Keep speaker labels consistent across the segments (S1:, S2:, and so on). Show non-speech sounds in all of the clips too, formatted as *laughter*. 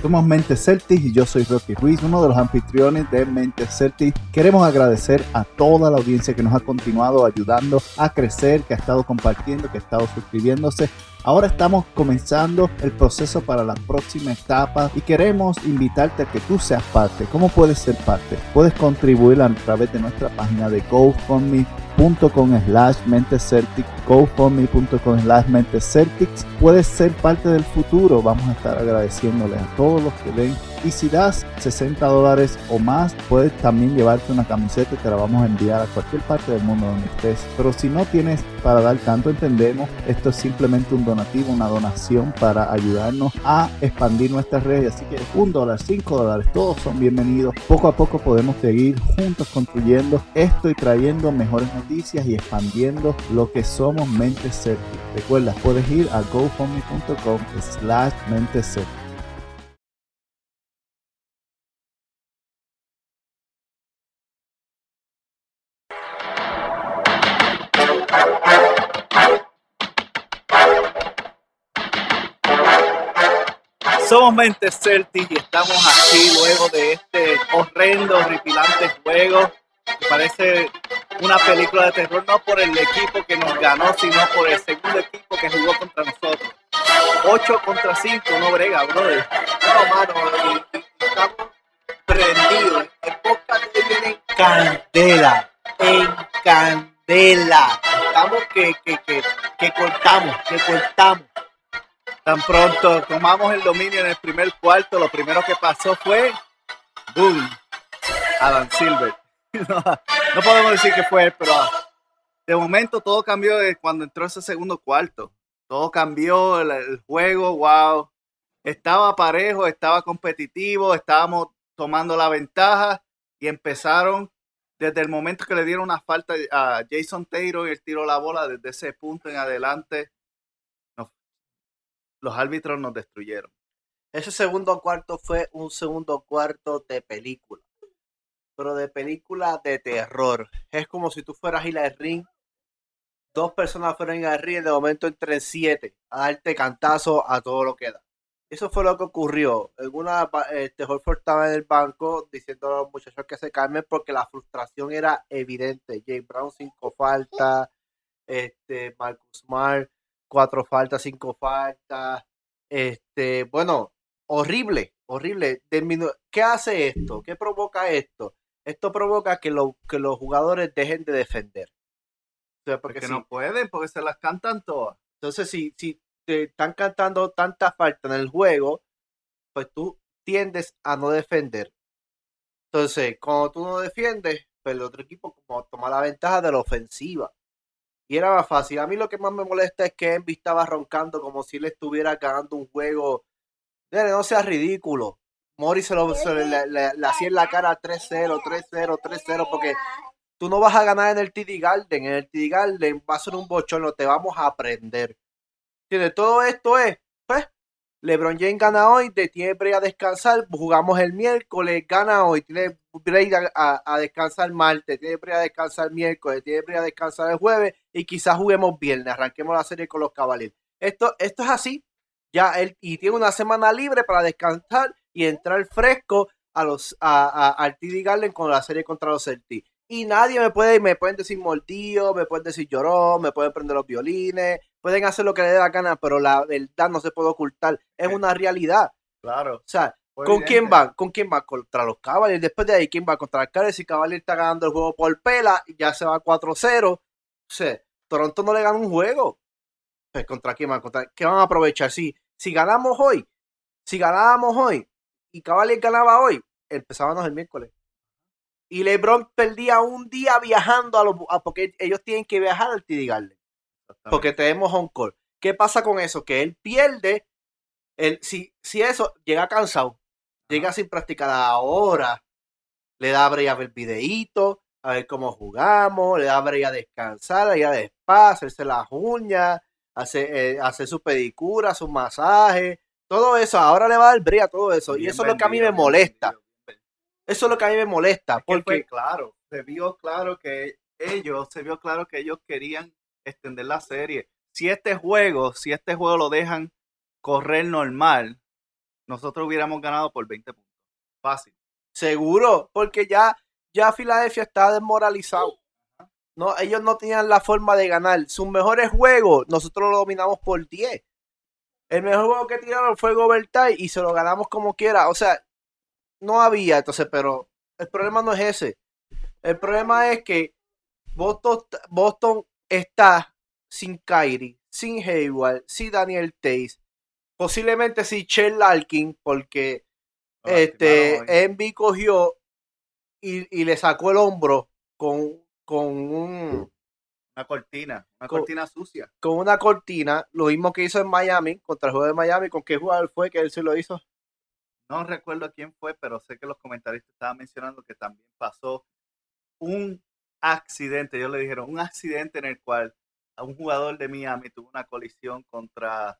S1: Somos Mente Celtic y yo soy Rocky Ruiz, uno de los anfitriones de Mente Celtic. Queremos agradecer a toda la audiencia que nos ha continuado ayudando a crecer, que ha estado compartiendo, que ha estado suscribiéndose. Ahora estamos comenzando el proceso para la próxima etapa y queremos invitarte a que tú seas parte. ¿Cómo puedes ser parte? Puedes contribuir a través de nuestra página de GoFundMe.com slash MenteCeltic, GoFundMe.com slash MenteCeltics. Puedes ser parte del futuro. Vamos a estar agradeciéndoles a todos los que ven y si das 60 dólares o más, puedes también llevarte una camiseta y te la vamos a enviar a cualquier parte del mundo donde estés. Pero si no tienes para dar tanto, entendemos, esto es simplemente un donativo, una donación para ayudarnos a expandir nuestras redes. Así que un dólar, cinco dólares, todos son bienvenidos. Poco a poco podemos seguir juntos construyendo esto y trayendo mejores noticias y expandiendo lo que somos Mente. Recuerda, puedes ir a gofundme.com slash mente Somos Mentes Celtic y estamos aquí luego de este horrendo, horripilante juego. parece una película de terror, no por el equipo que nos ganó, sino por el segundo equipo que jugó contra nosotros. 8 contra 5, no brega, brother. No, mano, estamos prendidos. El de candela, en candela. Estamos que, que, que, que cortamos, que cortamos. Tan pronto tomamos el dominio en el primer cuarto, lo primero que pasó fue boom, Adam Silver. *laughs* No, podemos decir que fue pero de momento todo cambió cuando entró ese segundo cuarto. Todo cambió, el, juego, wow. Estaba parejo, estaba competitivo, estábamos tomando la ventaja y empezaron desde el momento que le dieron una falta a Jason Taylor y él tiró la bola desde ese punto en adelante los árbitros nos destruyeron.
S2: Ese segundo cuarto fue un segundo cuarto de película, pero de película de terror. Es como si tú fueras al ring, dos personas fueran al ring y de momento entren siete a darte cantazo a todo lo que da. Eso fue lo que ocurrió. Alguna, este Holford estaba en el banco diciendo a los muchachos que se calmen porque la frustración era evidente. James Brown cinco faltas, este Marcus Smart cuatro faltas, cinco faltas. Este, bueno, horrible, horrible. ¿Qué hace esto? ¿Qué provoca esto? Esto provoca que, que los jugadores dejen de defender.
S1: porque no pueden, porque se las cantan todas.
S2: Entonces, si, si te están cantando tantas faltas en el juego, pues tú tiendes a no defender. Entonces, cuando tú no defiendes, pues el otro equipo como toma la ventaja de la ofensiva. Y era más fácil. A mí lo que más me molesta es que Envy estaba roncando como si le estuviera ganando un juego. no sea ridículo. Mori se lo le, hacía en la cara 3-0, 3-0, 3-0, porque tú no vas a ganar en el TD Garden. En el TD Garden va a ser un bochorno, te vamos a aprender. ¿Entiendes? Todo esto es, pues, LeBron James gana hoy, te tiene break a descansar, jugamos el miércoles, gana hoy, tiene break a, descansar martes, tiene break a descansar miércoles, tiene break a descansar el jueves y quizás juguemos viernes, arranquemos la serie con los Cavaliers. Esto, esto es así, ya él, y tiene una semana libre para descansar y entrar fresco a los a, al TD Garden con la serie contra los Celtics. Y nadie me puede, me pueden decir mordido, me pueden decir llorón, me pueden prender los violines, pueden hacer lo que les dé la gana, pero la verdad no se puede ocultar. Es una realidad.
S1: Claro.
S2: O sea, ¿con quién van? ¿Con quién va? Contra los Cavaliers. Después de ahí, ¿quién va? Contra los Cavaliers. Si Cavaliers está ganando el juego por pela, ya se va 4-0. O sea, Toronto no le gana un juego. Pues, ¿contra quién van? ¿Contra qué van a aprovechar? Si, si ganamos hoy, si ganábamos hoy y Cavaliers ganaba hoy, empezábamos el miércoles. Y LeBron perdía un día viajando a los, porque ellos tienen que viajar al TD Garden porque tenemos home call. ¿Qué pasa con eso? Que él pierde, el, si, si eso llega cansado, llega sin practicar ahora, le da a ver videíto, a ver cómo jugamos, le da a descansar, a ir a spa, hacerse las uñas, hacer, eh, hacer su pedicura, su masaje, todo eso, ahora le va a dar brea todo eso. y eso es lo que a mí me molesta. Eso es lo que a mí me molesta. porque,
S1: claro, se vio claro que ellos, se vio claro que ellos querían extender la serie. Si este juego, si este juego lo dejan correr normal, nosotros hubiéramos ganado por 20 puntos. Fácil.
S2: Seguro, porque ya, ya Filadelfia está desmoralizado. No, ellos no tenían la forma de ganar. Sus mejores juegos, nosotros lo dominamos por 10. El mejor juego que tiraron fue Gobertai y se lo ganamos como quiera. O sea, no había, entonces, pero el problema no es ese. El problema es que Boston, Boston está sin Kyrie, sin Hayward, sin Daniel Tays, posiblemente sin Chell Larkin, porque este Envy cogió y, le sacó el hombro con, con un
S1: una cortina, una cortina sucia.
S2: Con una cortina, lo mismo que hizo en Miami, contra el juego de Miami, ¿con qué jugador fue que él se lo hizo?
S1: No recuerdo quién fue, pero sé que los comentaristas estaban mencionando que también pasó un accidente, ellos le dijeron, un accidente en el cual a un jugador de Miami tuvo una colisión contra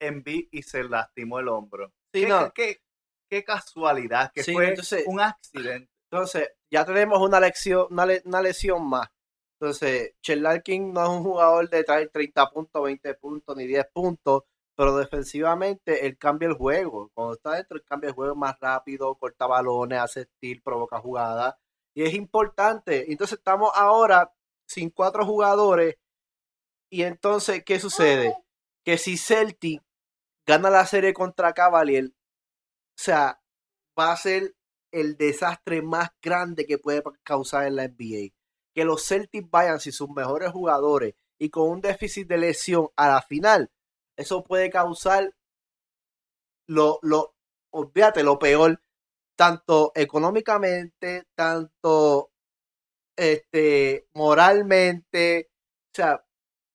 S1: Envy y se lastimó el hombro.
S2: Sí,
S1: ¿Qué,
S2: no.
S1: qué, casualidad que fue un accidente.
S2: Entonces, ya tenemos una, lección, una lesión más. Entonces, Larkin no es un jugador de traer 30 puntos, 20 puntos ni 10 puntos, pero defensivamente él cambia el juego. Cuando está dentro, él cambia el juego más rápido, corta balones, hace steel, provoca jugadas. Y es importante. Entonces, estamos ahora sin cuatro jugadores. Y entonces, ¿qué sucede? Que si Celtic gana la serie contra Cavalier, o sea, va a ser el desastre más grande que puede causar en la NBA que los Celtics vayan sin sus mejores jugadores y con un déficit de lesión a la final, eso puede causar lo, lo, olvídate, lo peor, tanto económicamente, tanto este, moralmente. O sea,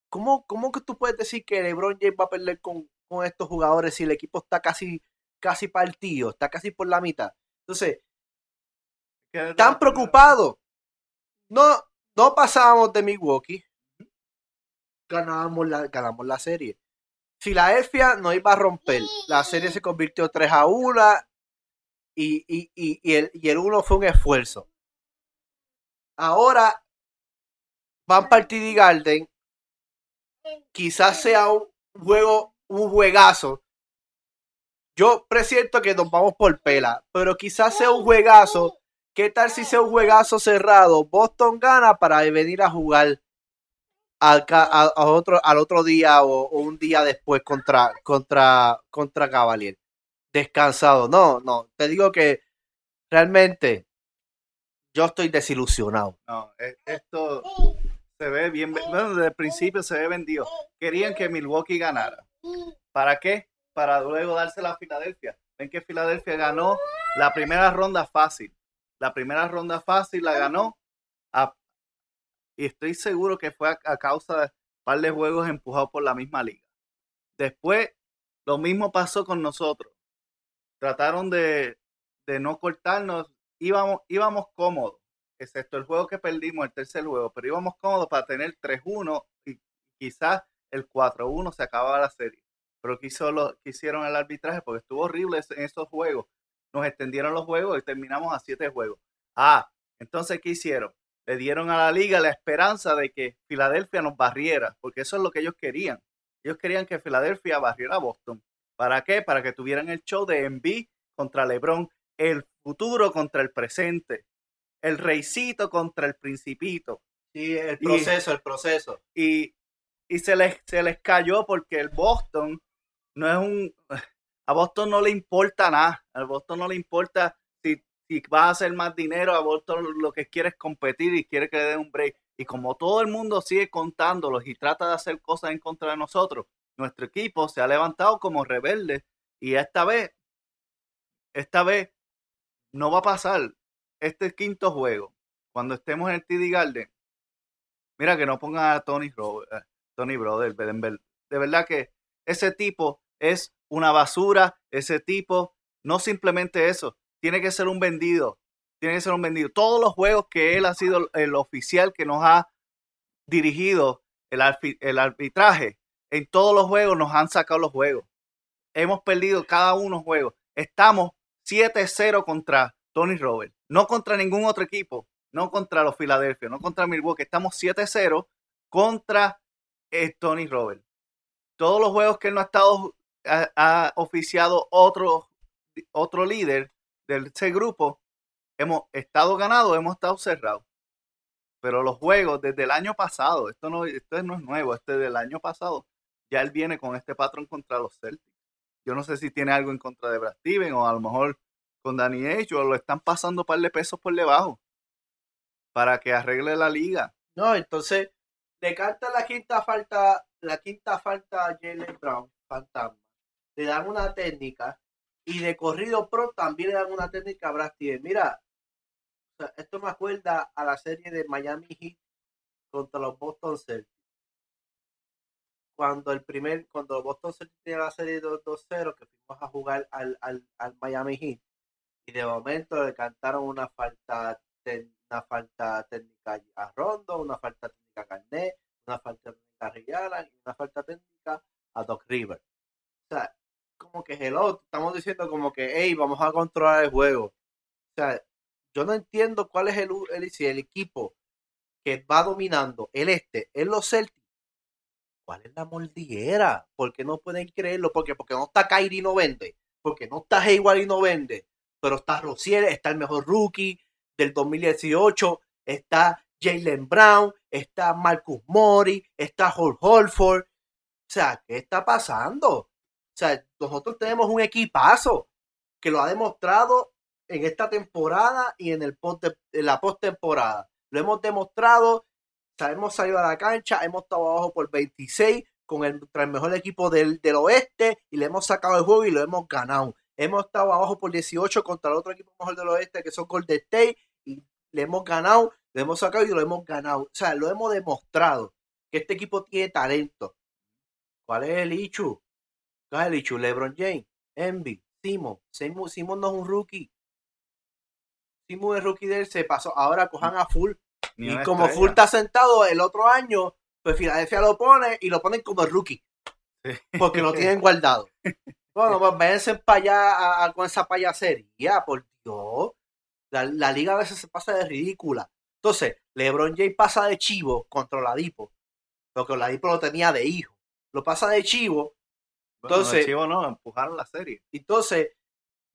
S2: ¿cómo, ¿cómo que tú puedes decir que LeBron James va a perder con, con estos jugadores si el equipo está casi, casi partido, está casi por la mitad? Entonces, tan preocupado. No, no pasábamos de Milwaukee, ganábamos la, ganamos la serie. Filadelfia no iba a romper. La serie se convirtió 3 a 1 y, y, el, y el 1 fue un esfuerzo. Ahora van para el Garden. Quizás sea un juego, un juegazo. Yo presiento que nos vamos por pela, pero quizás sea un juegazo ¿Qué tal si sea un juegazo cerrado? Boston gana para venir a jugar al, otro, al otro día o, un día después contra, contra, contra Cavalier. Descansado. No, no. Te digo que realmente yo estoy desilusionado.
S1: No, e, esto se ve bien. Bueno, desde el principio se ve vendido. Querían que Milwaukee ganara. ¿Para qué? Para luego dársela a Filadelfia. Ven que Filadelfia ganó la primera ronda fácil la primera ronda fácil la ganó. y estoy seguro que fue a, causa de un par de juegos empujados por la misma liga. Después, lo mismo pasó con nosotros. Trataron de, no cortarnos. Íbamos, íbamos cómodos, excepto el juego que perdimos, el tercer juego, pero íbamos cómodos para tener 3-1 y quizás el 4-1 se acababa la serie. Pero quiso lo, quisieron el arbitraje porque estuvo horrible en esos juegos nos extendieron los juegos y terminamos a siete juegos. Ah, entonces, ¿qué hicieron? Le dieron a la liga la esperanza de que Filadelfia nos barriera, porque eso es lo que ellos querían. Ellos querían que Filadelfia barriera a Boston. ¿Para qué? Para que tuvieran el show de Envy contra LeBron, el futuro contra el presente, el reycito contra el principito.
S2: Sí, el proceso, el proceso.
S1: Y, y se, les, se les cayó porque el Boston no es un, a Boston no le importa nada. A Boston no le importa si, si vas a hacer más dinero. A Boston lo que quiere es competir y quiere que le den un break. Y como todo el mundo sigue contándolos y trata de hacer cosas en contra de nosotros, nuestro equipo se ha levantado como rebelde. Y esta vez, esta vez no va a pasar este quinto juego. Cuando estemos en el TD Garden, mira que no pongan a Tony, Robert, eh, Tony Brother, de verdad que ese tipo es una basura, ese tipo no simplemente eso, tiene que ser un vendido, tiene que ser un vendido. Todos los juegos que él ha sido el oficial que nos ha dirigido el, el arbitraje, en todos los juegos nos han sacado los juegos. Hemos perdido cada uno juegos. Estamos 7-0 contra Tony Roberts, no contra ningún otro equipo, no contra los Philadelphia, no contra Milwaukee. Estamos 7-0 contra eh, Tony Roberts. Todos los juegos que él no ha estado, ha, oficiado otro, otro líder de ese grupo, hemos estado ganados, hemos estado cerrados. Pero los juegos desde el año pasado, esto no, esto no es nuevo, este del año pasado, ya él viene con este patrón contra los Celtics. Yo no sé si tiene algo en contra de Brad Steven o a lo mejor con Danny H o lo están pasando un par de pesos por debajo para que arregle la liga.
S2: No, entonces le canta la quinta falta, la quinta falta a Jalen Brown, fantasma. Le dan una técnica y de corrido pro también le dan una técnica a Brad Steven. Mira, esto me acuerda a la serie de Miami Heat contra los Boston Celtics cuando el primer, cuando Boston se tiene la serie 2-0, que fuimos a jugar al, al, al, Miami Heat, y de momento le cantaron una falta, una falta técnica a Rondo, una falta técnica a Garnett, una falta técnica a Riala y una falta técnica a Doc River. O sea, como que hello, estamos diciendo como que, hey, vamos a controlar el juego. O sea, yo no entiendo cuál es el, el, el equipo que va dominando el este en los Celtics ¿Cuál es la mordiera? ¿Por qué no pueden creerlo? Porque, porque no está Kyrie y no vende. Porque no está Hayward y no vende. Pero está Rosier, está el mejor rookie del 2018, está Jalen Brown, está Marcus Mori, está Hall Holford. O sea, ¿qué está pasando? O sea, nosotros tenemos un equipazo que lo ha demostrado en esta temporada y en, el post en la postemporada. Lo hemos demostrado hemos salido a la cancha, hemos estado abajo por 26 con el, mejor equipo del, oeste y le hemos sacado el juego y lo hemos ganado. Hemos estado abajo por 18 contra el otro equipo mejor del oeste que son Golden State y le hemos ganado, le hemos sacado y lo hemos ganado. O sea, lo hemos demostrado que este equipo tiene talento. ¿Cuál es el Ichu? ¿Cuál es el Ichu? LeBron James, Envy, Simon. Simon no es un rookie. Simon es rookie de él, se pasó. Ahora cojan a full y como Full está sentado el otro año, pues Filadelfia lo pone y lo ponen como rookie. Porque lo tienen *laughs* guardado. Bueno, pues véanse para allá con esa payasería, por Dios. La, liga a veces se pasa de ridícula. Entonces, LeBron James pasa de chivo contra Oladipo. Porque Oladipo lo tenía de hijo. Lo pasa de chivo. entonces, de
S1: chivo no, empujaron la serie.
S2: Entonces,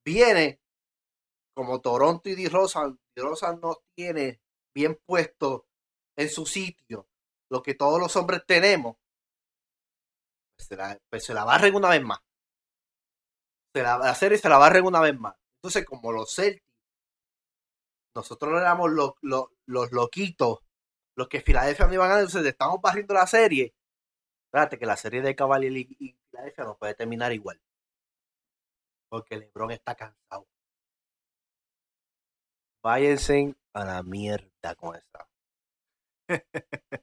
S2: viene como Toronto y D. Rosa. D. Rosa no tiene bien puesto en su sitio, lo que todos los hombres tenemos, pues se la, pues se la barren una vez más. Se la, la serie se la barren una vez más. Entonces, como los Celtics, nosotros éramos los, los, los loquitos, los que Filadelfia no iban a ganar, entonces estamos barriendo la serie. Espérate, que la serie de Cavalier y Filadelfia no puede terminar igual. Porque LeBron está cansado. Váyanse a la mierda con esta. *laughs*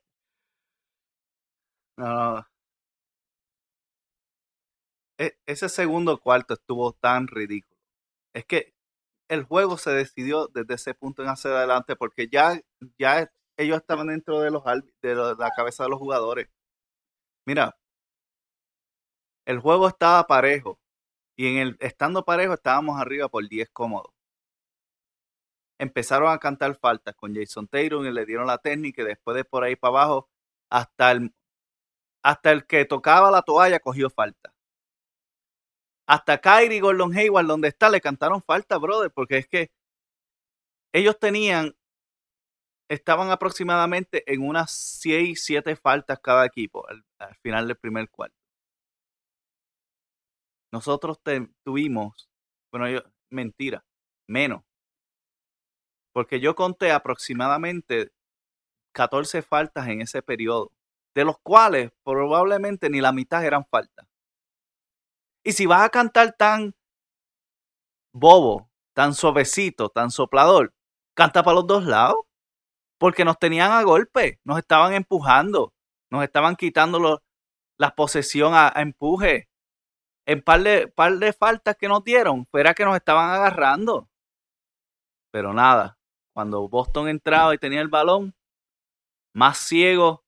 S1: no, e, ese segundo cuarto estuvo tan ridículo. Es que el juego se decidió desde ese punto en hacia adelante porque ya, ya ellos estaban dentro de, los, de la cabeza de los jugadores. Mira, el juego estaba parejo y en el estando parejo estábamos arriba por 10 cómodos empezaron a cantar faltas con Jason Taylor y le dieron la técnica y después de por ahí para abajo, hasta el, hasta el que tocaba la toalla cogió falta. Hasta Kyrie Gordon Hayward, donde está, le cantaron falta, brother, porque es que ellos tenían, estaban aproximadamente en unas 6, 7 faltas cada equipo al, final del primer cuarto. Nosotros tuvimos, bueno, yo, mentira, menos porque yo conté aproximadamente 14 faltas en ese periodo, de los cuales probablemente ni la mitad eran faltas. Y si vas a cantar tan bobo, tan suavecito, tan soplador, canta para los dos lados, porque nos tenían a golpe, nos estaban empujando, nos estaban quitando la posesión a, empuje. en par de, par de faltas que nos dieron, fuera que nos estaban agarrando. Pero nada, cuando Boston entraba y tenía el balón, más ciego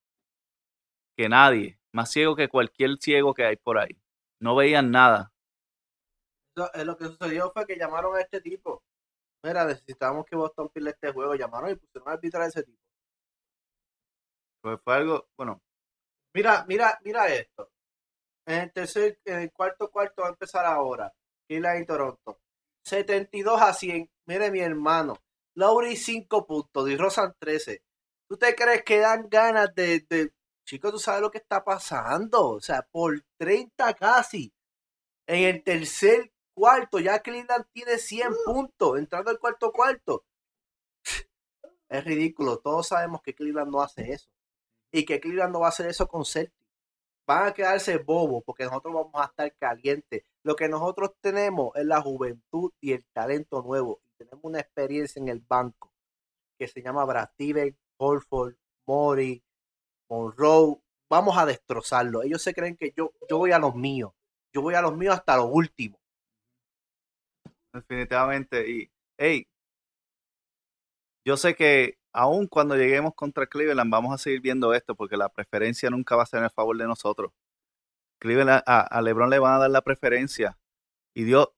S1: que nadie, más ciego que cualquier ciego que hay por ahí. No veían nada.
S2: Lo que sucedió fue que llamaron a este tipo. Mira, necesitábamos que Boston pierda este juego. Llamaron y pusieron a arbitrar a ese tipo.
S1: Pues fue algo, bueno.
S2: Mira, mira, mira esto. En el tercer, en el cuarto cuarto va a empezar ahora. la y Toronto. 72 a 100. Mire mi hermano. Lowry 5 puntos. Y Rosan 13. ¿Tú te crees que dan ganas de, de... Chicos, tú sabes lo que está pasando. O sea, por 30 casi. En el tercer cuarto. Ya Cleveland tiene 100 puntos. Entrando al cuarto cuarto. Es ridículo. Todos sabemos que Cleveland no hace eso. Y que Cleveland no va a hacer eso con Celtic van a quedarse bobos porque nosotros vamos a estar calientes. Lo que nosotros tenemos es la juventud y el talento nuevo. Tenemos una experiencia en el banco que se llama Brad Steven, Holford, Mori, Monroe. Vamos a destrozarlo. Ellos se creen que yo, yo voy a los míos. Yo voy a los míos hasta lo último.
S1: Definitivamente. Y, hey, yo sé que aún cuando lleguemos contra Cleveland, vamos a seguir viendo esto porque la preferencia nunca va a ser en favor de nosotros. Cleveland, a, LeBron le van a dar la preferencia y Dios,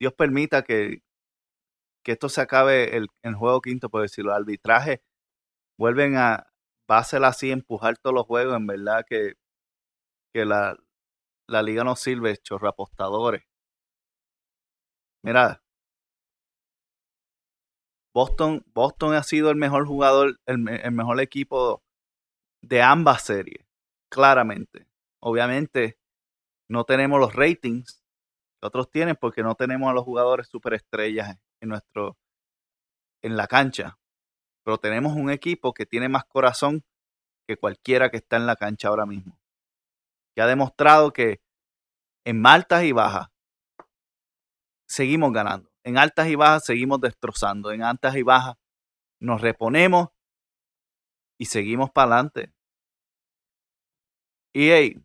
S1: Dios permita que, que esto se acabe el, el juego quinto, por decirlo. El arbitraje vuelven a, va a ser así, empujar todos los juegos. En verdad que, que la, la liga no sirve, chorro apostadores. Mira, Boston, Boston ha sido el mejor jugador, el, mejor equipo de ambas series, claramente. Obviamente, no tenemos los ratings que otros tienen porque no tenemos a los jugadores superestrellas en nuestro en la cancha. Pero tenemos un equipo que tiene más corazón que cualquiera que está en la cancha ahora mismo. Que ha demostrado que en maltas y bajas seguimos ganando en altas y bajas seguimos destrozando, en altas y bajas nos reponemos y seguimos para adelante. Y hey,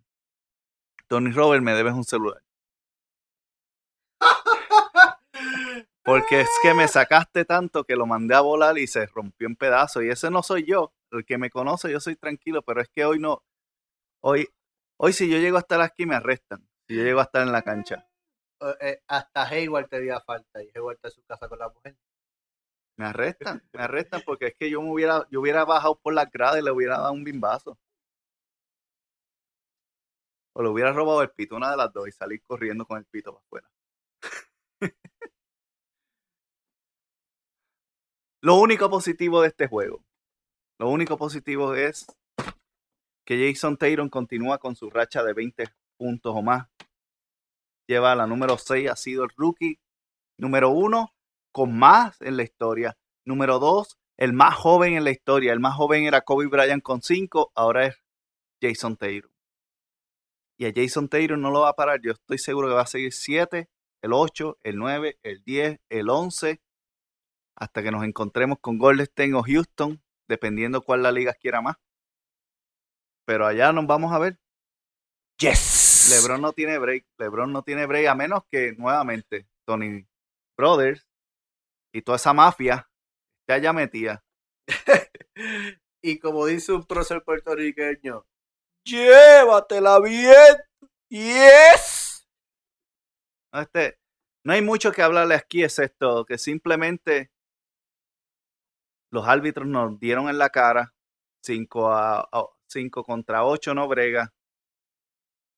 S1: Tony Robert, me debes un celular. Porque es que me sacaste tanto que lo mandé a volar y se rompió en pedazos. Y ese no soy yo. El que me conoce, yo soy tranquilo, pero es que hoy no. Hoy, hoy si yo llego a estar aquí, me arrestan. Si yo llego a estar en la cancha.
S2: Eh, eh, hasta Hayward te dio falta y Hayward está en su casa con la mujer.
S1: Me arrestan, me arrestan porque es que yo me hubiera, yo hubiera bajado por la grada y le hubiera dado un bimbazo. O le hubiera robado el pito, una de las dos, y salir corriendo con el pito para afuera. *laughs* lo único positivo de este juego, lo único positivo es que Jason Taylor continúa con su racha de 20 puntos o más lleva la número 6, ha sido el rookie número 1 con más en la historia. Número 2, el más joven en la historia. El más joven era Kobe Bryant con 5, ahora es Jason Taylor. Y a Jason Taylor no lo va a parar. Yo estoy seguro que va a seguir 7, el 8, el 9, el 10, el 11, hasta que nos encontremos con Golden State o Houston, dependiendo cuál la liga quiera más. Pero allá nos vamos a ver.
S2: Yes.
S1: LeBron no tiene break. LeBron no tiene break a menos que nuevamente Tony Brothers y toda esa mafia esté allá metida. *laughs*
S2: y como dice un prócer puertorriqueño, llévatela bien. Yes.
S1: Este, no hay mucho que hablarle aquí, es esto, que simplemente los árbitros nos dieron en la cara 5 a 5 contra 8 no brega.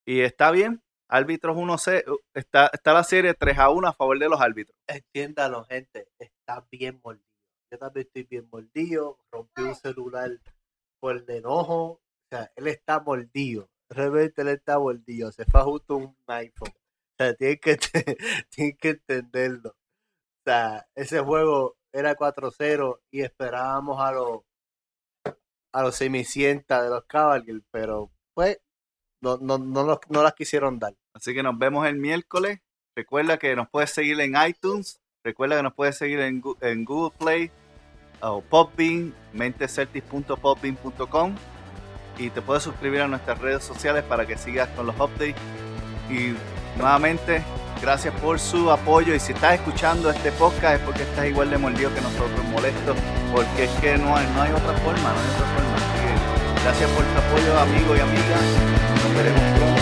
S1: Y está bien, árbitros 1-0, está, está la serie 3 a 1 a favor de los árbitros.
S2: Entiéndalo, gente, está bien mordido. Yo también estoy bien mordido, rompí un celular por el enojo. O sea, él está mordido. Realmente él está mordido. Se fue justo un iPhone. O sea, tienen que, *laughs* que entenderlo. O sea, ese juego era 4-0 y esperábamos a los a los semicientas de los Cavaliers, pero pues no, no, no, no las quisieron dar.
S1: Así que nos vemos el miércoles. Recuerda que nos puedes seguir en iTunes. Recuerda que nos puedes seguir en, en Google Play o Popbean, mentecertis.popbean.com y te puedes suscribir a nuestras redes sociales para que sigas con los updates Y nuevamente, gracias por su apoyo. Y si estás escuchando este podcast es porque estás igual de mordido que nosotros, molesto, porque es que no hay, no hay otra forma, no hay otra forma. Que gracias por tu apoyo, amigos y amigas. Nos veremos pronto.